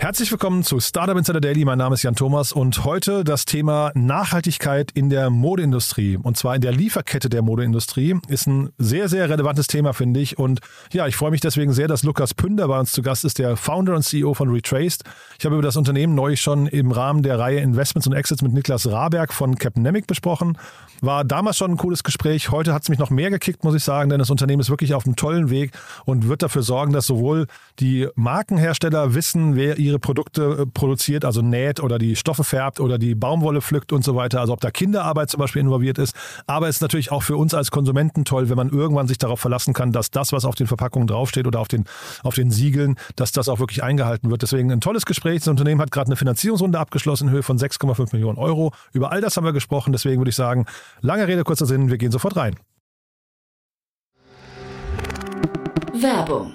Herzlich willkommen zu Startup Insider Daily. Mein Name ist Jan Thomas und heute das Thema Nachhaltigkeit in der Modeindustrie und zwar in der Lieferkette der Modeindustrie ist ein sehr, sehr relevantes Thema, finde ich. Und ja, ich freue mich deswegen sehr, dass Lukas Pünder bei uns zu Gast ist, der Founder und CEO von Retraced. Ich habe über das Unternehmen neulich schon im Rahmen der Reihe Investments und Exits mit Niklas Raberg von Capnemic besprochen. War damals schon ein cooles Gespräch. Heute hat es mich noch mehr gekickt, muss ich sagen, denn das Unternehmen ist wirklich auf einem tollen Weg und wird dafür sorgen, dass sowohl die Markenhersteller wissen, wer ihre Produkte äh, produziert, also näht oder die Stoffe färbt oder die Baumwolle pflückt und so weiter. Also ob da Kinderarbeit zum Beispiel involviert ist. Aber es ist natürlich auch für uns als Konsumenten toll, wenn man irgendwann sich darauf verlassen kann, dass das, was auf den Verpackungen draufsteht oder auf den, auf den Siegeln, dass das auch wirklich eingehalten wird. Deswegen ein tolles Gespräch. Das Unternehmen hat gerade eine Finanzierungsrunde abgeschlossen in Höhe von 6,5 Millionen Euro. Über all das haben wir gesprochen. Deswegen würde ich sagen, lange Rede, kurzer Sinn, wir gehen sofort rein. Werbung.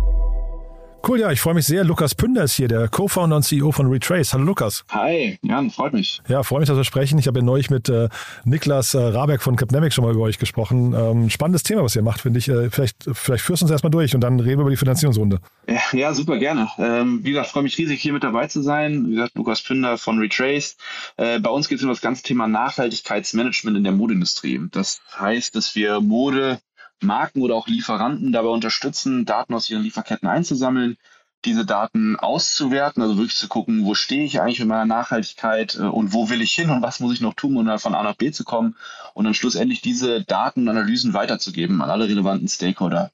Cool, ja, ich freue mich sehr. Lukas Pünder ist hier, der Co-Founder und CEO von Retrace. Hallo Lukas. Hi, Jan, freut mich. Ja, freue mich, dass wir sprechen. Ich habe ja neulich mit äh, Niklas äh, Raberg von Capnemic schon mal über euch gesprochen. Ähm, spannendes Thema, was ihr macht, finde ich. Äh, vielleicht, vielleicht führst du uns erstmal durch und dann reden wir über die Finanzierungsrunde. Ja, ja super gerne. Ähm, wie gesagt, freue mich riesig, hier mit dabei zu sein. Wie gesagt, Lukas Pünder von Retrace. Äh, bei uns geht es um das ganze Thema Nachhaltigkeitsmanagement in der Modeindustrie. Das heißt, dass wir Mode Marken oder auch Lieferanten dabei unterstützen, Daten aus ihren Lieferketten einzusammeln, diese Daten auszuwerten, also wirklich zu gucken, wo stehe ich eigentlich mit meiner Nachhaltigkeit äh, und wo will ich hin und was muss ich noch tun, um von A nach B zu kommen und dann schlussendlich diese Daten und Analysen weiterzugeben an alle relevanten Stakeholder.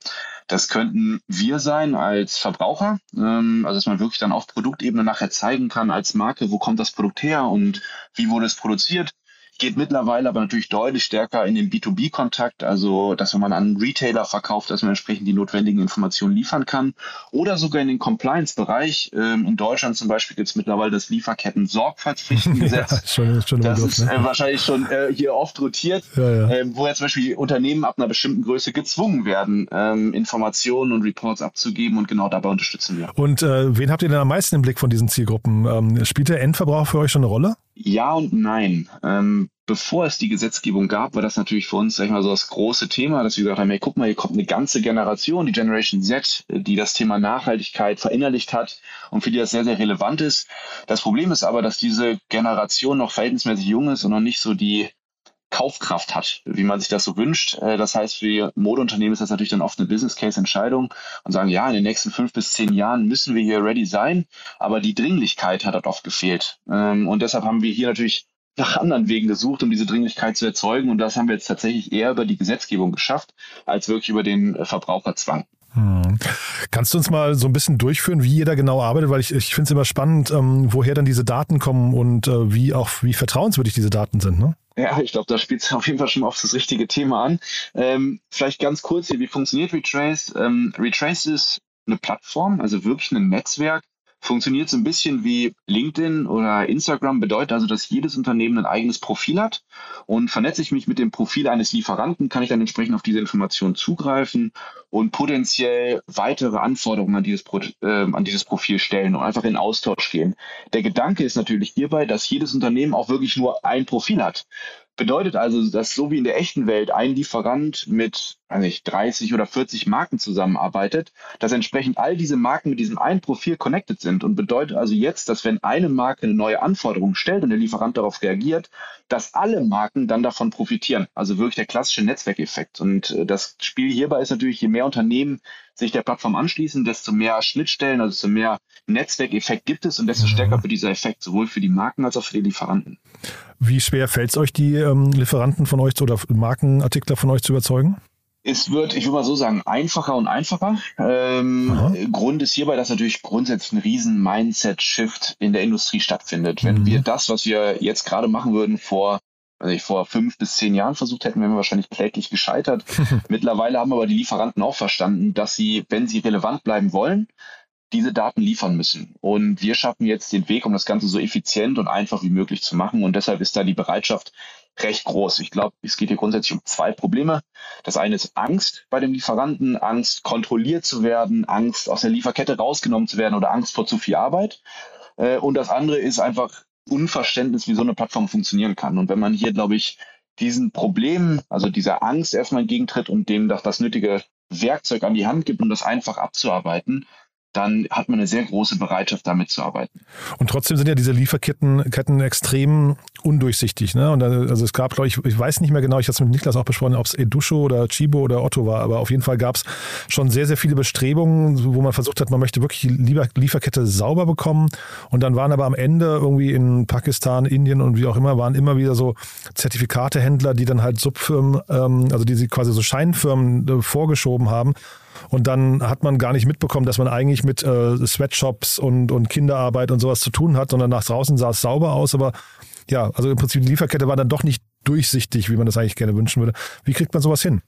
Das könnten wir sein als Verbraucher, ähm, also dass man wirklich dann auf Produktebene nachher zeigen kann als Marke, wo kommt das Produkt her und wie wurde es produziert geht mittlerweile aber natürlich deutlich stärker in den B2B-Kontakt, also dass wenn man an einen Retailer verkauft, dass man entsprechend die notwendigen Informationen liefern kann. Oder sogar in den Compliance-Bereich. Ähm, in Deutschland zum Beispiel gibt es mittlerweile das Lieferketten-Sorgfaltspflichtengesetz. Ja, schon, schon das Begriff, ist ne? äh, wahrscheinlich schon äh, hier oft rotiert, Ja, ja. ähm, wo ja zum Beispiel Unternehmen ab einer bestimmten Größe gezwungen werden, ähm, Informationen und Reports abzugeben und genau dabei unterstützen wir. Und äh, wen habt ihr denn am meisten im Blick von diesen Zielgruppen? Ähm, spielt der Endverbraucher für euch schon eine Rolle? Ja und nein. Ähm, bevor es die Gesetzgebung gab, war das natürlich für uns, sag ich mal, so das große Thema, dass wir gesagt haben, hey, guck mal, hier kommt eine ganze Generation, die Generation Z, die das Thema Nachhaltigkeit verinnerlicht hat und für die das sehr, sehr relevant ist. Das Problem ist aber, dass diese Generation noch verhältnismäßig jung ist und noch nicht so die Kaufkraft hat, wie man sich das so wünscht. Äh, Das heißt, für Modeunternehmen ist das natürlich dann oft eine Business Case Entscheidung und sagen, ja, in den nächsten fünf bis zehn Jahren müssen wir hier ready sein, aber die Dringlichkeit hat dort oft gefehlt. Ähm, Und deshalb haben wir hier natürlich nach anderen Wegen gesucht, um diese Dringlichkeit zu erzeugen. Und das haben wir jetzt tatsächlich eher über die Gesetzgebung geschafft, als wirklich über den äh, Verbraucherzwang. Hm. Kannst du uns mal so ein bisschen durchführen, wie ihr da genau arbeitet? Weil ich, ich finde es immer spannend, ähm, woher dann diese Daten kommen und äh, wie auch wie vertrauenswürdig diese Daten sind. Ne? Ja, ich glaube, da spielt es auf jeden Fall schon auf das richtige Thema an. Ähm, vielleicht ganz kurz hier, wie funktioniert Retrace? Ähm, Retrace ist eine Plattform, also wirklich ein Netzwerk, funktioniert so ein bisschen wie LinkedIn oder Instagram, bedeutet also, dass jedes Unternehmen ein eigenes Profil hat und vernetze ich mich mit dem Profil eines Lieferanten, kann ich dann entsprechend auf diese Informationen zugreifen und potenziell weitere Anforderungen an dieses, Pro äh, an dieses Profil stellen und einfach in Austausch gehen. Der Gedanke ist natürlich hierbei, dass jedes Unternehmen auch wirklich nur ein Profil hat. Bedeutet also, dass so wie in der echten Welt ein Lieferant mit weiß nicht, 30 oder 40 Marken zusammenarbeitet, dass entsprechend all diese Marken mit diesem einen Profil connected sind und bedeutet also jetzt, dass wenn eine Marke eine neue Anforderung stellt und der Lieferant darauf reagiert, dass alle Marken dann davon profitieren. Also wirklich der klassische Netzwerkeffekt. Und äh, das Spiel hierbei ist natürlich, je mehr Unternehmen sich der Plattform anschließen, desto mehr Schnittstellen, also desto mehr Netzwerkeffekt gibt es und desto mhm. stärker wird dieser Effekt sowohl für die Marken als auch für die Lieferanten. Wie schwer fällt es euch, die ähm, Lieferanten von euch oder Markenartikler von euch zu überzeugen? Es wird, ich würde mal so sagen, einfacher und einfacher. Ähm, Grund ist hierbei, dass natürlich grundsätzlich ein riesen Mindset-Shift in der Industrie stattfindet. Wenn mhm. wir das, was wir jetzt gerade machen würden, vor also ich vor fünf bis zehn Jahren versucht hätten, wären wir wahrscheinlich kläglich gescheitert. Mittlerweile haben aber die Lieferanten auch verstanden, dass sie, wenn sie relevant bleiben wollen, diese Daten liefern müssen. Und wir schaffen jetzt den Weg, um das Ganze so effizient und einfach wie möglich zu machen. Und deshalb ist da die Bereitschaft recht groß. Ich glaube, es geht hier grundsätzlich um zwei Probleme. Das eine ist Angst bei dem Lieferanten, Angst kontrolliert zu werden, Angst aus der Lieferkette rausgenommen zu werden oder Angst vor zu viel Arbeit. Äh, und das andere ist einfach Unverständnis, wie so eine Plattform funktionieren kann. Und wenn man hier, glaube ich, diesen Problemen, also dieser Angst erstmal entgegentritt und dem das, das nötige Werkzeug an die Hand gibt, um das einfach abzuarbeiten, dann hat man eine sehr große Bereitschaft, damit zu arbeiten. Und trotzdem sind ja diese Lieferketten Ketten extrem undurchsichtig. Ne? Und also es gab, glaube ich, ich weiß nicht mehr genau, ich hatte es mit Niklas auch besprochen, ob es Edusho oder Chibo oder Otto war, aber auf jeden Fall gab es schon sehr, sehr viele Bestrebungen, wo man versucht hat, man möchte wirklich die Lieferkette sauber bekommen. Und dann waren aber am Ende irgendwie in Pakistan, Indien und wie auch immer, waren immer wieder so Zertifikatehändler, die dann halt Subfirmen, ähm, also die sie quasi so Scheinfirmen äh, vorgeschoben haben. Und dann hat man gar nicht mitbekommen, dass man eigentlich mit äh, Sweatshops und, und Kinderarbeit und sowas zu tun hat, sondern nach draußen sah es sauber aus. Aber ja, also im Prinzip die Lieferkette war dann doch nicht durchsichtig, wie man das eigentlich gerne wünschen würde. Wie kriegt man sowas hin?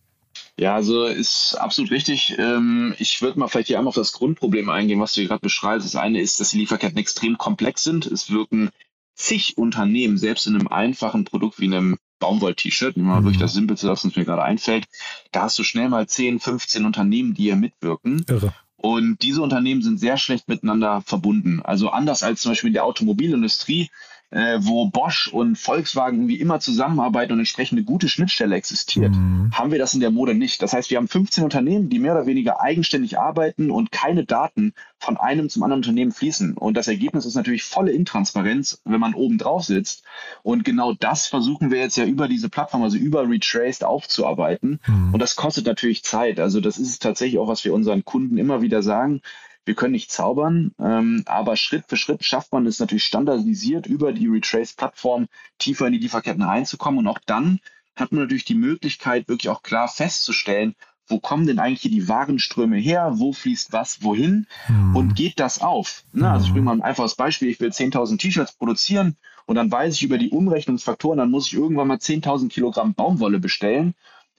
Ja, also ist absolut richtig. Ähm, ich würde mal vielleicht hier einmal auf das Grundproblem eingehen, was du gerade beschreibst. Das eine ist, dass die Lieferketten extrem komplex sind. Es wirken zig Unternehmen, selbst in einem einfachen Produkt wie einem Baumwoll-T-Shirt, nehmen wir mal mhm. wirklich das Simpelste, was uns mir gerade einfällt, da hast du schnell mal 10, 15 Unternehmen, die hier mitwirken. Irre. Und diese Unternehmen sind sehr schlecht miteinander verbunden. Also anders als zum Beispiel in der Automobilindustrie, äh, wo Bosch und Volkswagen irgendwie immer zusammenarbeiten und entsprechend eine gute Schnittstelle existiert, mhm. haben wir das in der Mode nicht. Das heißt, wir haben 15 Unternehmen, die mehr oder weniger eigenständig arbeiten und keine Daten von einem zum anderen Unternehmen fließen. Und das Ergebnis ist natürlich volle Intransparenz, wenn man oben drauf sitzt. Und genau das versuchen wir jetzt ja über diese Plattform, also über Retraced aufzuarbeiten. Mhm. Und das kostet natürlich Zeit. Also das ist tatsächlich auch, was wir unseren Kunden immer wieder sagen wir können nicht zaubern, ähm, aber Schritt für Schritt schafft man es natürlich standardisiert über die Retrace-Plattform tiefer in die Lieferketten reinzukommen. Und auch dann hat man natürlich die Möglichkeit, wirklich auch klar festzustellen, wo kommen denn eigentlich hier die Warenströme her, wo fließt was wohin mhm. und geht das auf? Ne? Also ich bringe mal ein einfaches Beispiel, ich will 10.000 T-Shirts produzieren und dann weiß ich über die Umrechnungsfaktoren, dann muss ich irgendwann mal 10.000 Kilogramm Baumwolle bestellen.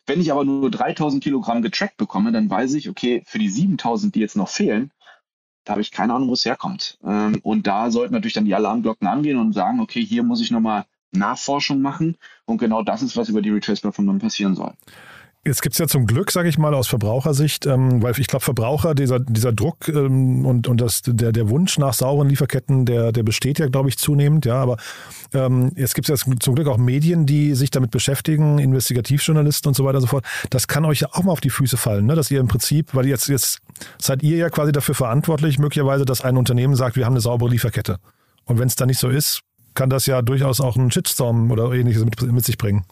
Wenn ich aber nur 3.000 Kilogramm getrackt bekomme, dann weiß ich, okay, für die 7.000, die jetzt noch fehlen, da habe ich keine Ahnung, wo es herkommt. Ähm, und da sollten natürlich dann die Alarmglocken angehen und sagen, okay, hier muss ich nochmal Nachforschung machen. Und genau das ist, was über die Retrace-Plattform dann passieren soll. Jetzt gibt es ja zum Glück, sage ich mal, aus Verbrauchersicht, ähm, weil ich glaube, Verbraucher, dieser, dieser Druck ähm, und, und das, der, der Wunsch nach sauren Lieferketten, der, der besteht ja, glaube ich, zunehmend. Ja, aber ähm, jetzt gibt es ja zum Glück auch Medien, die sich damit beschäftigen, Investigativjournalisten und so weiter und so fort. Das kann euch ja auch mal auf die Füße fallen, ne? dass ihr im Prinzip, weil jetzt, jetzt seid ihr ja quasi dafür verantwortlich, möglicherweise, dass ein Unternehmen sagt, wir haben eine saubere Lieferkette. Und wenn es dann nicht so ist, kann das ja durchaus auch einen Shitstorm oder ähnliches mit, mit sich bringen.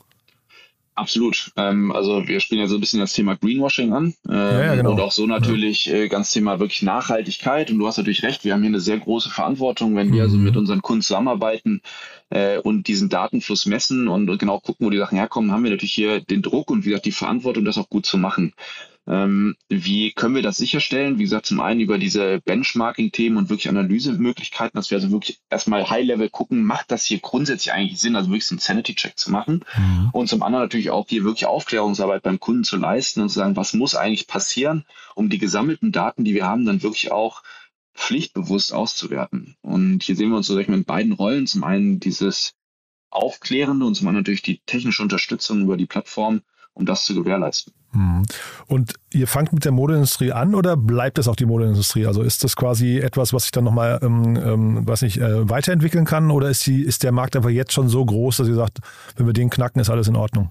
Absolut. Ähm, also wir spielen ja so ein bisschen das Thema Greenwashing an ähm, ja, ja, genau. und auch so natürlich äh, ganz Thema wirklich Nachhaltigkeit. Und du hast natürlich recht, wir haben hier eine sehr große Verantwortung, wenn wir also mhm. also mit unseren Kunden zusammenarbeiten äh, und diesen Datenfluss messen und, und genau gucken, wo die Sachen herkommen, haben wir natürlich hier den Druck und wie gesagt die Verantwortung, das auch gut zu machen. Ähm, wie können wir das sicherstellen? Wie gesagt, zum einen über diese Benchmarking-Themen und wirklich Analysemöglichkeiten, dass wir also wirklich erstmal High-Level gucken, macht das hier grundsätzlich eigentlich Sinn, also wirklich so einen Sanity-Check zu machen. Mhm. Und zum anderen natürlich auch hier wirklich Aufklärungsarbeit beim Kunden zu leisten und zu sagen, was muss eigentlich passieren, um die gesammelten Daten, die wir haben, dann wirklich auch pflichtbewusst auszuwerten. Und hier sehen wir uns so, sag ich mal, in beiden Rollen. Zum einen dieses Aufklärende und zum anderen natürlich die technische Unterstützung über die Plattform, um das zu gewährleisten. Mhm. Und ihr fangt mit der Modeindustrie an oder bleibt es auch die Modeindustrie? Also ist das quasi etwas, was sich dann nochmal, ähm, ähm, was nicht, äh, weiterentwickeln kann oder ist, die, ist der Markt einfach jetzt schon so groß, dass ihr sagt, wenn wir den knacken, ist alles in Ordnung?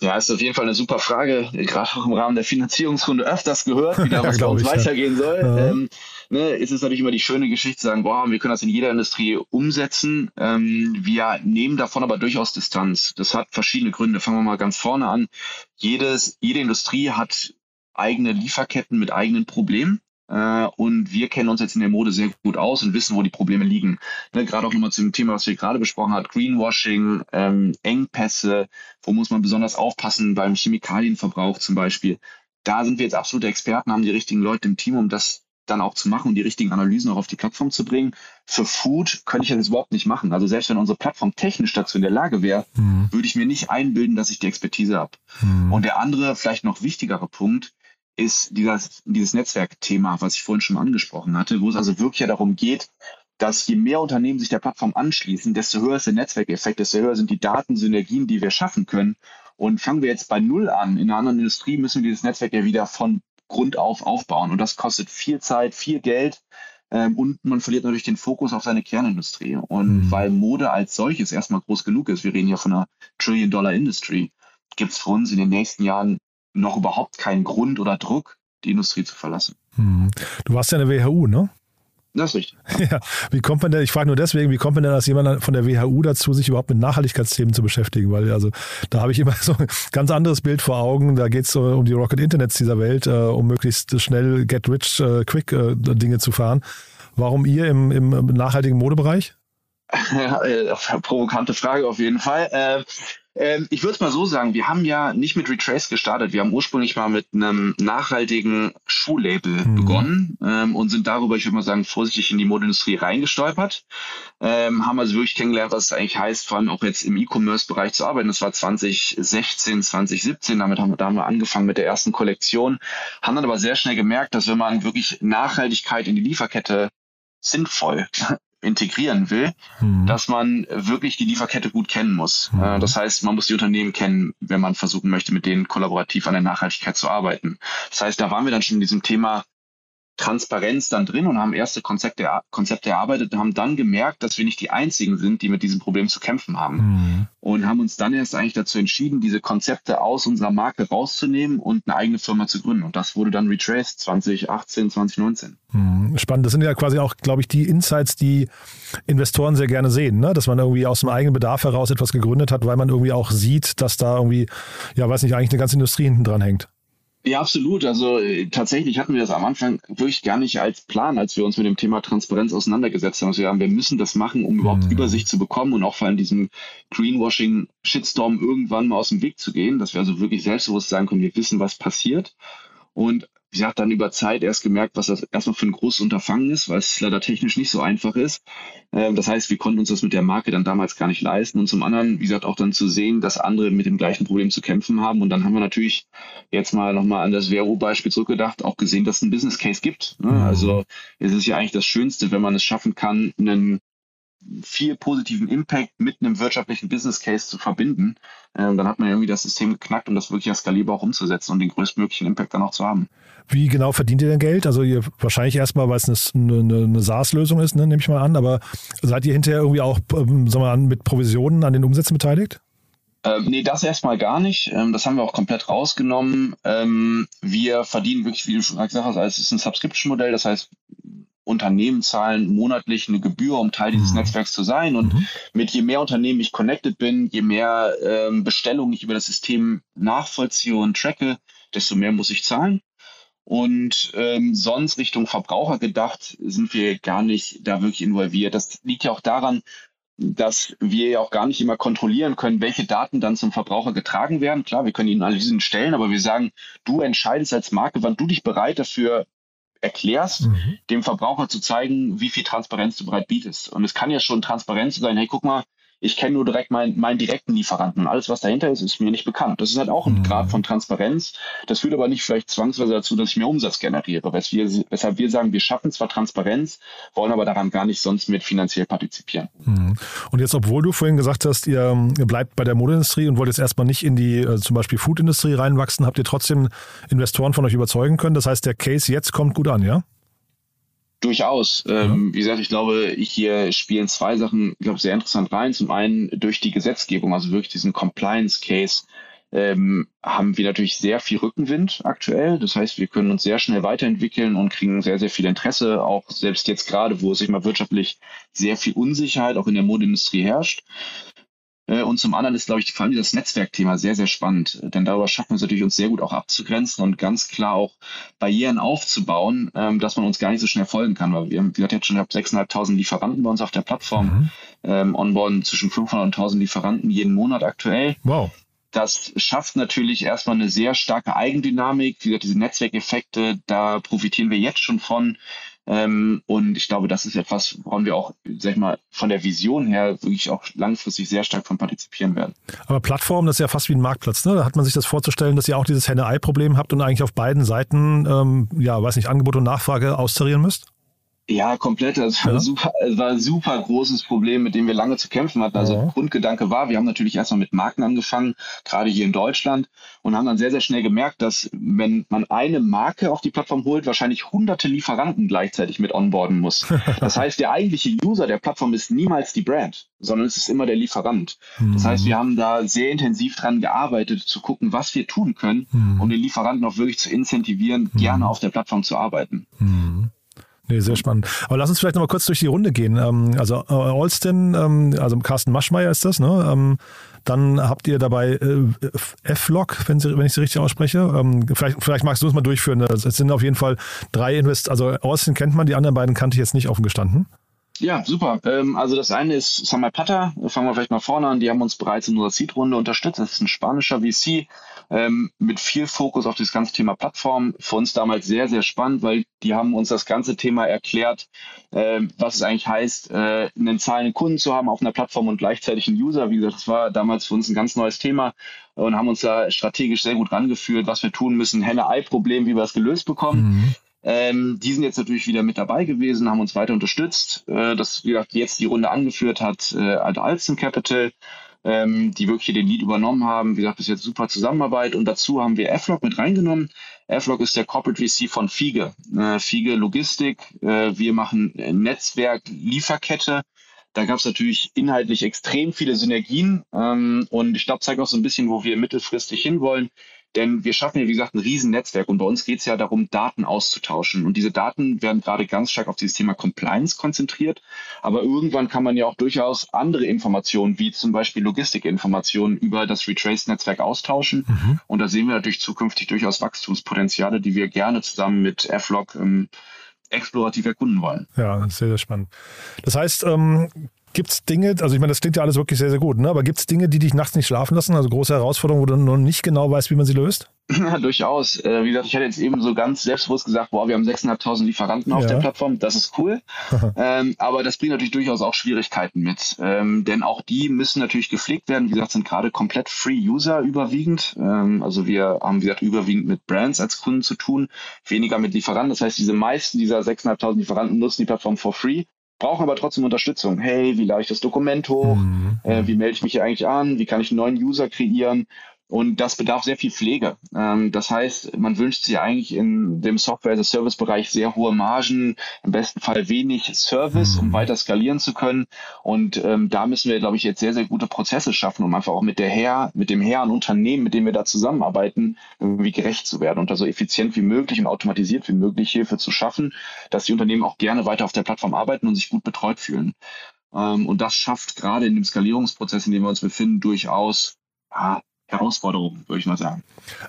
Ja, ist auf jeden Fall eine super Frage. Gerade auch im Rahmen der Finanzierungsrunde öfters gehört, wie da was bei uns ich, weitergehen ja. soll. Ja. Ähm, ne, ist es natürlich immer die schöne Geschichte zu sagen, boah, wir können das in jeder Industrie umsetzen. Ähm, wir nehmen davon aber durchaus Distanz. Das hat verschiedene Gründe. Fangen wir mal ganz vorne an. Jedes, jede Industrie hat eigene Lieferketten mit eigenen Problemen. Äh, und wir kennen uns jetzt in der Mode sehr gut aus und wissen, wo die Probleme liegen. Ne, gerade auch nochmal zum Thema, was wir gerade besprochen haben, Greenwashing, ähm, Engpässe, wo muss man besonders aufpassen beim Chemikalienverbrauch zum Beispiel. Da sind wir jetzt absolute Experten, haben die richtigen Leute im Team, um das dann auch zu machen und die richtigen Analysen auch auf die Plattform zu bringen. Für Food könnte ich das überhaupt nicht machen. Also selbst wenn unsere Plattform technisch dazu in der Lage wäre, mhm. würde ich mir nicht einbilden, dass ich die Expertise habe. Mhm. Und der andere, vielleicht noch wichtigere Punkt, ist dieses, dieses Netzwerkthema, was ich vorhin schon angesprochen hatte, wo es also wirklich ja darum geht, dass je mehr Unternehmen sich der Plattform anschließen, desto höher ist der Netzwerkeffekt, desto höher sind die Datensynergien, die wir schaffen können. Und fangen wir jetzt bei Null an. In einer anderen Industrie müssen wir dieses Netzwerk ja wieder von Grund auf aufbauen. Und das kostet viel Zeit, viel Geld. Ähm, und man verliert natürlich den Fokus auf seine Kernindustrie. Und mhm. weil Mode als solches erstmal groß genug ist, wir reden ja von einer Trillion-Dollar-Industrie, gibt es für uns in den nächsten Jahren noch überhaupt keinen Grund oder Druck, die Industrie zu verlassen. Hm. Du warst ja in der WHU, ne? Das ist richtig. Ja, wie kommt man denn, ich frage nur deswegen, wie kommt man denn als jemand von der WHU dazu, sich überhaupt mit Nachhaltigkeitsthemen zu beschäftigen? Weil also da habe ich immer so ein ganz anderes Bild vor Augen. Da geht es so um die Rocket Internets dieser Welt, äh, um möglichst schnell Get Rich äh, Quick äh, Dinge zu fahren. Warum ihr im, im nachhaltigen Modebereich? Ja, äh, provokante Frage auf jeden Fall. Äh, ähm, ich würde es mal so sagen, wir haben ja nicht mit Retrace gestartet. Wir haben ursprünglich mal mit einem nachhaltigen Schuhlabel mhm. begonnen ähm, und sind darüber, ich würde mal sagen, vorsichtig in die Modeindustrie reingestolpert. Ähm, haben also wirklich kennengelernt, was es eigentlich heißt, vor allem auch jetzt im E-Commerce-Bereich zu arbeiten. Das war 2016, 2017. Damit haben wir, da haben wir angefangen mit der ersten Kollektion. Haben dann aber sehr schnell gemerkt, dass wenn man wirklich Nachhaltigkeit in die Lieferkette sinnvoll integrieren will, mhm. dass man wirklich die Lieferkette gut kennen muss. Mhm. Das heißt, man muss die Unternehmen kennen, wenn man versuchen möchte, mit denen kollaborativ an der Nachhaltigkeit zu arbeiten. Das heißt, da waren wir dann schon in diesem Thema Transparenz dann drin und haben erste Konzepte, Konzepte erarbeitet und haben dann gemerkt, dass wir nicht die einzigen sind, die mit diesem Problem zu kämpfen haben. Mhm. Und haben uns dann erst eigentlich dazu entschieden, diese Konzepte aus unserer Marke rauszunehmen und eine eigene Firma zu gründen. Und das wurde dann Retraced 2018, 2019. Mhm. Spannend. Das sind ja quasi auch, glaube ich, die Insights, die Investoren sehr gerne sehen, ne? dass man irgendwie aus dem eigenen Bedarf heraus etwas gegründet hat, weil man irgendwie auch sieht, dass da irgendwie, ja, weiß nicht, eigentlich eine ganze Industrie hinten dran hängt. Ja, absolut. Also äh, tatsächlich hatten wir das am Anfang wirklich gar nicht als Plan, als wir uns mit dem Thema Transparenz auseinandergesetzt haben. Also wir haben, wir müssen das machen, um überhaupt mhm. Übersicht zu bekommen und auch vor allem diesem Greenwashing-Shitstorm irgendwann mal aus dem Weg zu gehen, dass wir also wirklich selbstbewusst sagen können, wir wissen, was passiert. Und wie gesagt, dann über Zeit erst gemerkt, was das erstmal für ein großes Unterfangen ist, weil es leider technisch nicht so einfach ist. Ähm, das heißt, wir konnten uns das mit der Marke dann damals gar nicht leisten. Und zum anderen, wie gesagt, auch dann zu sehen, dass andere mit dem gleichen Problem zu kämpfen haben. Und dann haben wir natürlich jetzt mal nochmal an das Vero-Beispiel zurückgedacht, auch gesehen, dass es einen Business Case gibt. Ne? Mhm. Also es ist ja eigentlich das Schönste, wenn man es schaffen kann, einen viel positiven Impact mit einem wirtschaftlichen Business Case zu verbinden, ähm, dann hat man irgendwie das System geknackt, um das wirklich skalierbar auch umzusetzen und den größtmöglichen Impact dann auch zu haben. Wie genau verdient ihr denn Geld? Also ihr wahrscheinlich erstmal, weil es eine, eine, eine SaaS-Lösung ist, ne, nehme ich mal an, aber seid ihr hinterher irgendwie auch ähm, sagen wir mal, mit Provisionen an den Umsätzen beteiligt? Ähm, nee, das erstmal gar nicht. Ähm, das haben wir auch komplett rausgenommen. Ähm, wir verdienen wirklich, wie du schon gesagt hast, also es ist ein Subscription-Modell. Das heißt, Unternehmen zahlen monatlich eine Gebühr, um Teil dieses mhm. Netzwerks zu sein. Und mhm. mit je mehr Unternehmen ich connected bin, je mehr ähm, Bestellungen ich über das System nachvollziehe und tracke, desto mehr muss ich zahlen. Und ähm, sonst Richtung Verbraucher gedacht, sind wir gar nicht da wirklich involviert. Das liegt ja auch daran, dass wir ja auch gar nicht immer kontrollieren können, welche Daten dann zum Verbraucher getragen werden. Klar, wir können die Analysen stellen, aber wir sagen, du entscheidest als Marke, wann du dich bereit dafür erklärst, mhm. dem Verbraucher zu zeigen, wie viel Transparenz du bereit bietest. Und es kann ja schon Transparenz sein, hey, guck mal, ich kenne nur direkt meinen, meinen direkten Lieferanten. Alles, was dahinter ist, ist mir nicht bekannt. Das ist halt auch ein mhm. Grad von Transparenz. Das führt aber nicht vielleicht zwangsweise dazu, dass ich mehr Umsatz generiere. Weshalb wir sagen, wir schaffen zwar Transparenz, wollen aber daran gar nicht sonst mit finanziell partizipieren. Mhm. Und jetzt, obwohl du vorhin gesagt hast, ihr, ihr bleibt bei der Modeindustrie und wollt jetzt erstmal nicht in die äh, zum Beispiel Foodindustrie reinwachsen, habt ihr trotzdem Investoren von euch überzeugen können. Das heißt, der Case jetzt kommt gut an, ja? Durchaus. Ähm, wie gesagt, ich glaube, hier spielen zwei Sachen, ich glaube, sehr interessant rein. Zum einen durch die Gesetzgebung, also wirklich diesen Compliance Case, ähm, haben wir natürlich sehr viel Rückenwind aktuell. Das heißt, wir können uns sehr schnell weiterentwickeln und kriegen sehr, sehr viel Interesse, auch selbst jetzt gerade, wo es sich mal wirtschaftlich sehr viel Unsicherheit auch in der Modeindustrie herrscht. Äh, und zum anderen ist, glaube ich, vor allem das Netzwerkthema sehr, sehr spannend, denn darüber schaffen wir es natürlich, uns sehr gut auch abzugrenzen und ganz klar auch Barrieren aufzubauen, ähm, dass man uns gar nicht so schnell folgen kann. Weil wir haben, wie gesagt, jetzt schon 6.500 Lieferanten bei uns auf der Plattform, mhm. ähm, onboarden zwischen 500 und 1.000 Lieferanten jeden Monat aktuell. Wow. Das schafft natürlich erstmal eine sehr starke Eigendynamik. Wie gesagt, diese Netzwerkeffekte, da profitieren wir jetzt schon von. Ähm, und ich glaube, das ist etwas, woran wir auch, sag ich mal, von der Vision her wirklich auch langfristig sehr stark von partizipieren werden. Aber Plattform, das ist ja fast wie ein Marktplatz. Ne? Da hat man sich das vorzustellen, dass ihr auch dieses Henne-Ei-Problem habt und eigentlich auf beiden Seiten, ähm, ja, weiß nicht, Angebot und Nachfrage austarieren müsst? Ja, komplett. Das war, ja. super, es war ein super großes Problem, mit dem wir lange zu kämpfen hatten. Also ja. Grundgedanke war, wir haben natürlich erstmal mit Marken angefangen, gerade hier in Deutschland, und haben dann sehr, sehr schnell gemerkt, dass wenn man eine Marke auf die Plattform holt, wahrscheinlich hunderte Lieferanten gleichzeitig mit onboarden muss. Das heißt, der eigentliche User der Plattform ist niemals die Brand, sondern es ist immer der Lieferant. Das heißt, wir haben da sehr intensiv dran gearbeitet, zu gucken, was wir tun können, um den Lieferanten auch wirklich zu incentivieren, gerne auf der Plattform zu arbeiten. Nee, sehr spannend. Aber lass uns vielleicht noch mal kurz durch die Runde gehen. Ähm, also äh, Alston, ähm, also Carsten Maschmeyer ist das, ne? Ähm, dann habt ihr dabei äh, F-Log, wenn, wenn, ich sie richtig ausspreche. vielleicht, vielleicht magst du es mal durchführen. Es sind auf jeden Fall drei Invest. Also Austin kennt man, die anderen beiden kannte ich jetzt nicht offen gestanden. Ja, super. also das eine ist Samar Pata. Fangen wir vielleicht mal vorne an. Die haben uns bereits in unserer Seed-Runde unterstützt. Das ist ein spanischer VC, ähm, mit viel Fokus auf das ganze Thema Plattform. Für uns damals sehr, sehr spannend, weil die haben uns das ganze Thema erklärt, äh, was es eigentlich heißt, äh, einen zahlenden Kunden zu haben auf einer Plattform und gleichzeitig einen User. Wie gesagt, das war damals für uns ein ganz neues Thema und haben uns da strategisch sehr gut rangeführt, was wir tun müssen, Henne-Ei-Problem, wie wir es gelöst bekommen. Mhm. Ähm, die sind jetzt natürlich wieder mit dabei gewesen, haben uns weiter unterstützt. Äh, das, wie gesagt, jetzt die Runde angeführt hat, äh, Alter Alstom Capital ähm, die wirklich den Lead übernommen haben. Wie gesagt, bis jetzt super Zusammenarbeit. Und dazu haben wir F-Log mit reingenommen. F-Log ist der Corporate VC von Fiege. Äh, Fiege Logistik. Äh, wir machen Netzwerk, Lieferkette. Da gab es natürlich inhaltlich extrem viele Synergien. Ähm, und ich glaube, zeigt auch so ein bisschen, wo wir mittelfristig hinwollen. Denn wir schaffen ja, wie gesagt, ein Riesennetzwerk und bei uns geht es ja darum, Daten auszutauschen. Und diese Daten werden gerade ganz stark auf dieses Thema Compliance konzentriert. Aber irgendwann kann man ja auch durchaus andere Informationen, wie zum Beispiel Logistikinformationen über das Retrace-Netzwerk austauschen. Mhm. Und da sehen wir natürlich zukünftig durchaus Wachstumspotenziale, die wir gerne zusammen mit F-Log ähm, explorativ erkunden wollen. Ja, sehr, sehr spannend. Das heißt, ähm, Gibt es Dinge, also ich meine, das klingt ja alles wirklich sehr, sehr gut, ne? aber gibt es Dinge, die dich nachts nicht schlafen lassen? Also große Herausforderungen, wo du noch nicht genau weißt, wie man sie löst? Ja, durchaus. Äh, wie gesagt, ich hatte jetzt eben so ganz selbstbewusst gesagt, boah, wir haben 6.500 Lieferanten auf ja. der Plattform, das ist cool. ähm, aber das bringt natürlich durchaus auch Schwierigkeiten mit. Ähm, denn auch die müssen natürlich gepflegt werden. Wie gesagt, sind gerade komplett Free-User überwiegend. Ähm, also wir haben, wie gesagt, überwiegend mit Brands als Kunden zu tun, weniger mit Lieferanten. Das heißt, diese meisten dieser 6.500 Lieferanten nutzen die Plattform for free brauchen aber trotzdem Unterstützung. Hey, wie lade ich das Dokument hoch? Mhm. Äh, wie melde ich mich hier eigentlich an? Wie kann ich einen neuen User kreieren? Und das bedarf sehr viel Pflege. Ähm, das heißt, man wünscht sich eigentlich in dem Software-as-a-Service-Bereich sehr hohe Margen, im besten Fall wenig Service, um mhm. weiter skalieren zu können. Und ähm, da müssen wir, glaube ich, jetzt sehr, sehr gute Prozesse schaffen, um einfach auch mit der Herr, mit dem Herr an Unternehmen, mit dem wir da zusammenarbeiten, irgendwie gerecht zu werden und da so effizient wie möglich und automatisiert wie möglich Hilfe zu schaffen, dass die Unternehmen auch gerne weiter auf der Plattform arbeiten und sich gut betreut fühlen. Ähm, und das schafft gerade in dem Skalierungsprozess, in dem wir uns befinden, durchaus ja, Herausforderung, würde ich mal sagen.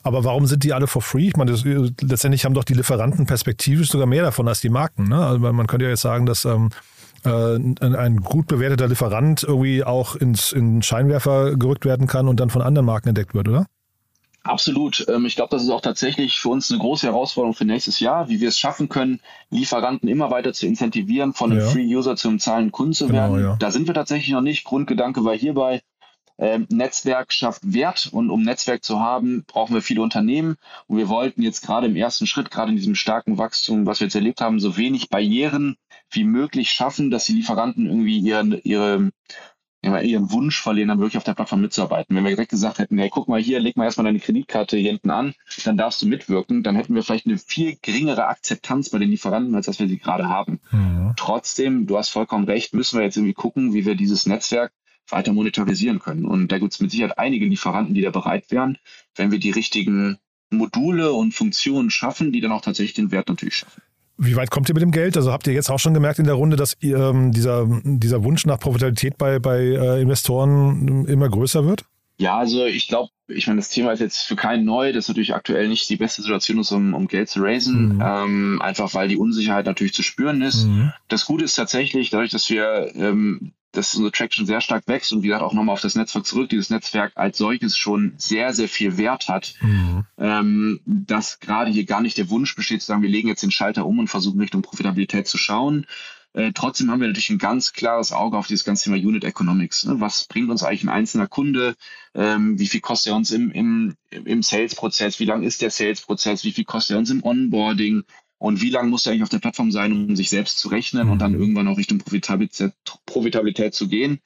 Aber warum sind die alle for free? Ich meine, das, letztendlich haben doch die Lieferanten perspektivisch sogar mehr davon als die Marken. Ne? Also man könnte ja jetzt sagen, dass ähm, äh, ein gut bewerteter Lieferant irgendwie auch ins in Scheinwerfer gerückt werden kann und dann von anderen Marken entdeckt wird, oder? Absolut. Ähm, ich glaube, das ist auch tatsächlich für uns eine große Herausforderung für nächstes Jahr, wie wir es schaffen können, Lieferanten immer weiter zu incentivieren, von einem ja. Free-User zum zahlenden Kunden zu genau, werden. Ja. Da sind wir tatsächlich noch nicht. Grundgedanke war hierbei, ähm, Netzwerk schafft Wert und um Netzwerk zu haben, brauchen wir viele Unternehmen. Und wir wollten jetzt gerade im ersten Schritt, gerade in diesem starken Wachstum, was wir jetzt erlebt haben, so wenig Barrieren wie möglich schaffen, dass die Lieferanten irgendwie ihren, ihre, ihren Wunsch verlieren, dann wirklich auf der Plattform mitzuarbeiten. Wenn wir direkt gesagt hätten, hey, guck mal hier, leg mal erstmal deine Kreditkarte hier hinten an, dann darfst du mitwirken, dann hätten wir vielleicht eine viel geringere Akzeptanz bei den Lieferanten, als dass wir sie gerade haben. Mhm. Trotzdem, du hast vollkommen recht, müssen wir jetzt irgendwie gucken, wie wir dieses Netzwerk weiter monetarisieren können. Und da gibt es mit Sicherheit einige Lieferanten, die da bereit wären, wenn wir die richtigen Module und Funktionen schaffen, die dann auch tatsächlich den Wert natürlich schaffen. Wie weit kommt ihr mit dem Geld? Also habt ihr jetzt auch schon gemerkt in der Runde, dass ihr, ähm, dieser, dieser Wunsch nach Profitabilität bei, bei äh, Investoren immer größer wird? Ja, also ich glaube, ich meine, das Thema ist jetzt für keinen neu. Das ist natürlich aktuell nicht die beste Situation, ist, um, um Geld zu raisen, mhm. ähm, einfach weil die Unsicherheit natürlich zu spüren ist. Mhm. Das Gute ist tatsächlich, dadurch, dass wir ähm, dass unsere Traction sehr stark wächst und wie gesagt auch nochmal auf das Netzwerk zurück, dieses Netzwerk als solches schon sehr, sehr viel Wert hat, mhm. ähm, dass gerade hier gar nicht der Wunsch besteht zu sagen, wir legen jetzt den Schalter um und versuchen Richtung Profitabilität zu schauen. Äh, trotzdem haben wir natürlich ein ganz klares Auge auf dieses ganze Thema Unit Economics. Ne? Was bringt uns eigentlich ein einzelner Kunde? Ähm, wie viel kostet er uns im, im, im Sales-Prozess? Wie lang ist der Sales-Prozess? Wie viel kostet er uns im Onboarding? Und wie lange muss er eigentlich auf der Plattform sein, um sich selbst zu rechnen und dann mhm. irgendwann auch Richtung Profitabilität, Profitabilität zu gehen?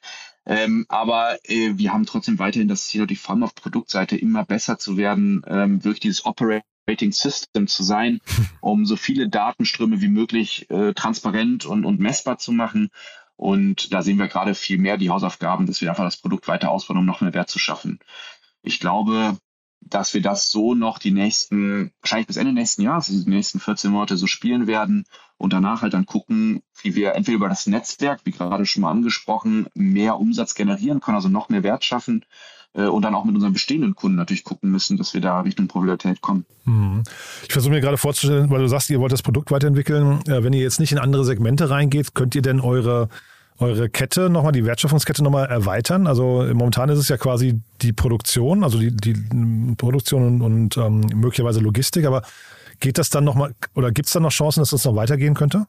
Ähm, aber äh, wir haben trotzdem weiterhin das Ziel, natürlich vor allem auf Produktseite immer besser zu werden, ähm, wirklich dieses Operating System zu sein, um so viele Datenströme wie möglich äh, transparent und, und messbar zu machen. Und da sehen wir gerade viel mehr die Hausaufgaben, dass wir einfach das Produkt weiter ausbauen, um noch mehr Wert zu schaffen. Ich glaube, dass wir das so noch die nächsten, wahrscheinlich bis Ende nächsten Jahres, also die nächsten 14 Monate so spielen werden und danach halt dann gucken, wie wir entweder über das Netzwerk, wie gerade schon mal angesprochen, mehr Umsatz generieren können, also noch mehr Wert schaffen äh, und dann auch mit unseren bestehenden Kunden natürlich gucken müssen, dass wir da Richtung Popularität kommen. Mhm. Ich versuche mir gerade vorzustellen, weil du sagst, ihr wollt das Produkt weiterentwickeln. Wenn ihr jetzt nicht in andere Segmente reingeht, könnt ihr denn eure eure Kette nochmal, die Wertschöpfungskette nochmal erweitern? Also momentan ist es ja quasi die Produktion, also die, die Produktion und, und ähm, möglicherweise Logistik, aber geht das dann nochmal oder gibt es dann noch Chancen, dass das noch weitergehen könnte?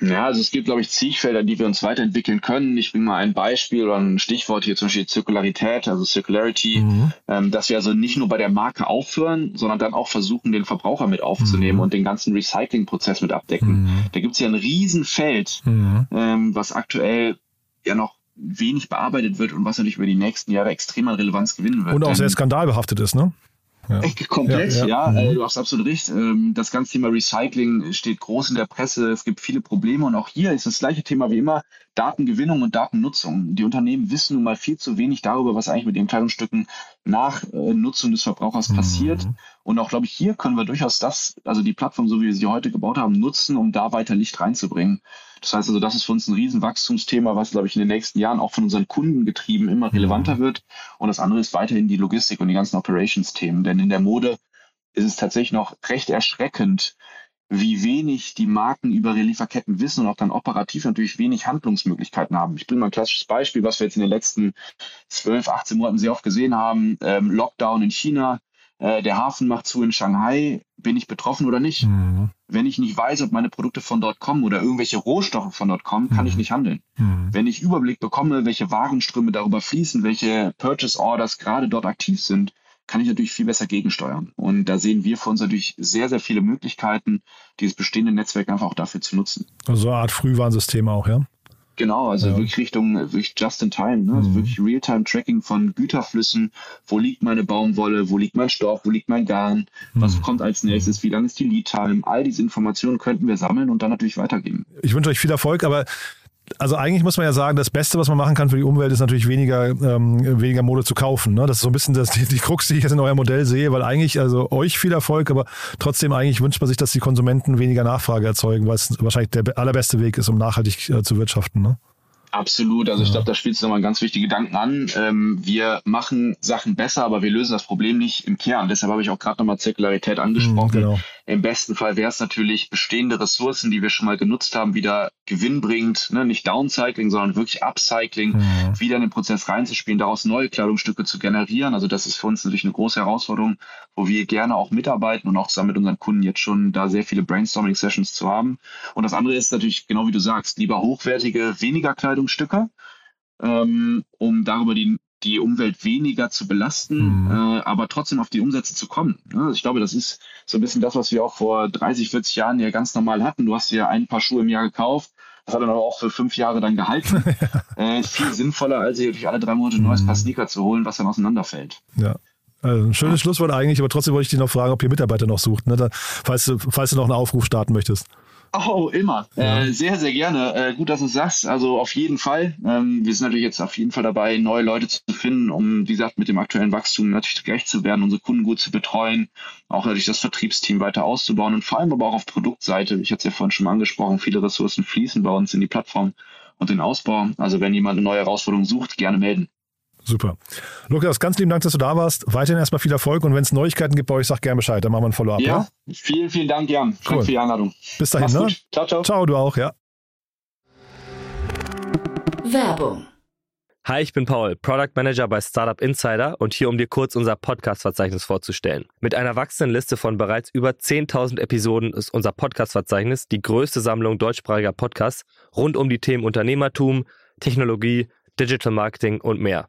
Ja, also es gibt, glaube ich, Zielfelder, die wir uns weiterentwickeln können. Ich bringe mal ein Beispiel oder ein Stichwort hier zum Beispiel Zirkularität, also Circularity, mhm. ähm, dass wir also nicht nur bei der Marke aufhören, sondern dann auch versuchen, den Verbraucher mit aufzunehmen mhm. und den ganzen Recycling-Prozess mit abdecken. Mhm. Da gibt es ja ein Riesenfeld, mhm. ähm, was aktuell ja noch wenig bearbeitet wird und was natürlich über die nächsten Jahre extrem an Relevanz gewinnen wird. Und auch sehr skandalbehaftet ist, ne? Ja. Komplett, ja. ja. ja. Mhm. Du hast absolut recht. Ähm, das ganze Thema Recycling steht groß in der Presse. Es gibt viele Probleme und auch hier ist das gleiche Thema wie immer. Datengewinnung und Datennutzung. Die Unternehmen wissen nun mal viel zu wenig darüber, was eigentlich mit den Kleidungsstücken nach äh, Nutzung des Verbrauchers mhm. passiert. Und auch, glaube ich, hier können wir durchaus das, also die Plattform, so wie wir sie heute gebaut haben, nutzen, um da weiter Licht reinzubringen. Das heißt also, das ist für uns ein Riesenwachstumsthema, was, glaube ich, in den nächsten Jahren auch von unseren Kunden getrieben immer relevanter mhm. wird. Und das andere ist weiterhin die Logistik und die ganzen Operations-Themen. Denn in der Mode ist es tatsächlich noch recht erschreckend, wie wenig die Marken über ihre Lieferketten wissen und auch dann operativ natürlich wenig Handlungsmöglichkeiten haben. Ich bringe mal ein klassisches Beispiel, was wir jetzt in den letzten 12, 18 Monaten sehr oft gesehen haben. Ähm, Lockdown in China, äh, der Hafen macht zu in Shanghai, bin ich betroffen oder nicht? Mhm. Wenn ich nicht weiß, ob meine Produkte von dort kommen oder irgendwelche Rohstoffe von dort kommen, kann mhm. ich nicht handeln. Mhm. Wenn ich Überblick bekomme, welche Warenströme darüber fließen, welche Purchase Orders gerade dort aktiv sind, kann ich natürlich viel besser gegensteuern. Und da sehen wir für uns natürlich sehr, sehr viele Möglichkeiten, dieses bestehende Netzwerk einfach auch dafür zu nutzen. Also eine Art Frühwarnsystem auch, ja? Genau, also ja. wirklich Richtung wirklich just in time, ne? also mhm. wirklich Real-Time-Tracking von Güterflüssen. Wo liegt meine Baumwolle? Wo liegt mein Stoff? Wo liegt mein Garn? Was mhm. kommt als nächstes? Wie lang ist die Lead-Time? All diese Informationen könnten wir sammeln und dann natürlich weitergeben. Ich wünsche euch viel Erfolg, aber also eigentlich muss man ja sagen, das Beste, was man machen kann für die Umwelt, ist natürlich weniger, ähm, weniger Mode zu kaufen. Ne? Das ist so ein bisschen das, die, die Krux, die ich jetzt in eurem Modell sehe, weil eigentlich, also euch viel Erfolg, aber trotzdem eigentlich wünscht man sich, dass die Konsumenten weniger Nachfrage erzeugen, weil es wahrscheinlich der allerbeste Weg ist, um nachhaltig äh, zu wirtschaften. Ne? Absolut. Also ich glaube, da spielst du nochmal ganz wichtige Gedanken an. Ähm, wir machen Sachen besser, aber wir lösen das Problem nicht im Kern. Deshalb habe ich auch gerade nochmal Zirkularität angesprochen. Mhm, genau. Im besten Fall wäre es natürlich bestehende Ressourcen, die wir schon mal genutzt haben, wieder gewinnbringend, ne? nicht Downcycling, sondern wirklich Upcycling, mhm. wieder in den Prozess reinzuspielen, daraus neue Kleidungsstücke zu generieren. Also das ist für uns natürlich eine große Herausforderung, wo wir gerne auch mitarbeiten und auch zusammen mit unseren Kunden jetzt schon da sehr viele Brainstorming-Sessions zu haben. Und das andere ist natürlich, genau wie du sagst, lieber hochwertige, weniger Kleidungsstücke, ähm, um darüber die die Umwelt weniger zu belasten, mhm. äh, aber trotzdem auf die Umsätze zu kommen. Ja, ich glaube, das ist so ein bisschen das, was wir auch vor 30, 40 Jahren ja ganz normal hatten. Du hast dir ein paar Schuhe im Jahr gekauft, das hat dann aber auch für fünf Jahre dann gehalten. äh, viel sinnvoller, als sich alle drei Monate ein neues mhm. Paar Sneaker zu holen, was dann auseinanderfällt. Ja. Also ein schönes ja. Schlusswort eigentlich, aber trotzdem wollte ich dich noch fragen, ob ihr Mitarbeiter noch sucht, ne? da, falls, du, falls du noch einen Aufruf starten möchtest. Oh, immer. Ja. Äh, sehr, sehr gerne. Äh, gut, dass du es sagst. Also auf jeden Fall. Ähm, wir sind natürlich jetzt auf jeden Fall dabei, neue Leute zu finden, um, wie gesagt, mit dem aktuellen Wachstum natürlich gerecht zu werden, unsere Kunden gut zu betreuen, auch natürlich das Vertriebsteam weiter auszubauen und vor allem aber auch auf Produktseite. Ich hatte es ja vorhin schon mal angesprochen, viele Ressourcen fließen bei uns in die Plattform und den Ausbau. Also wenn jemand eine neue Herausforderung sucht, gerne melden. Super. Lukas, ganz lieben Dank, dass du da warst. Weiterhin erstmal viel Erfolg und wenn es Neuigkeiten gibt bei euch, sag gerne Bescheid. Dann machen wir ein Follow-up. Ja, ja, vielen, vielen Dank, Jan. Cool. Danke für die Einladung. Bis dahin, ne? Ciao, ciao. Ciao, du auch, ja. Werbung. Hi, ich bin Paul, Product Manager bei Startup Insider und hier, um dir kurz unser Podcast-Verzeichnis vorzustellen. Mit einer wachsenden Liste von bereits über 10.000 Episoden ist unser Podcast-Verzeichnis die größte Sammlung deutschsprachiger Podcasts rund um die Themen Unternehmertum, Technologie, Digital Marketing und mehr.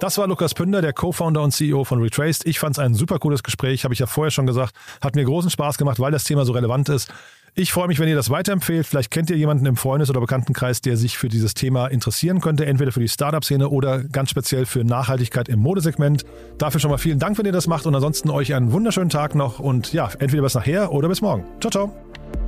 Das war Lukas Pünder, der Co-Founder und CEO von Retraced. Ich fand es ein super cooles Gespräch, habe ich ja vorher schon gesagt. Hat mir großen Spaß gemacht, weil das Thema so relevant ist. Ich freue mich, wenn ihr das weiterempfehlt. Vielleicht kennt ihr jemanden im Freundes- oder Bekanntenkreis, der sich für dieses Thema interessieren könnte, entweder für die Startup-Szene oder ganz speziell für Nachhaltigkeit im Modesegment. Dafür schon mal vielen Dank, wenn ihr das macht und ansonsten euch einen wunderschönen Tag noch und ja, entweder bis nachher oder bis morgen. Ciao, ciao.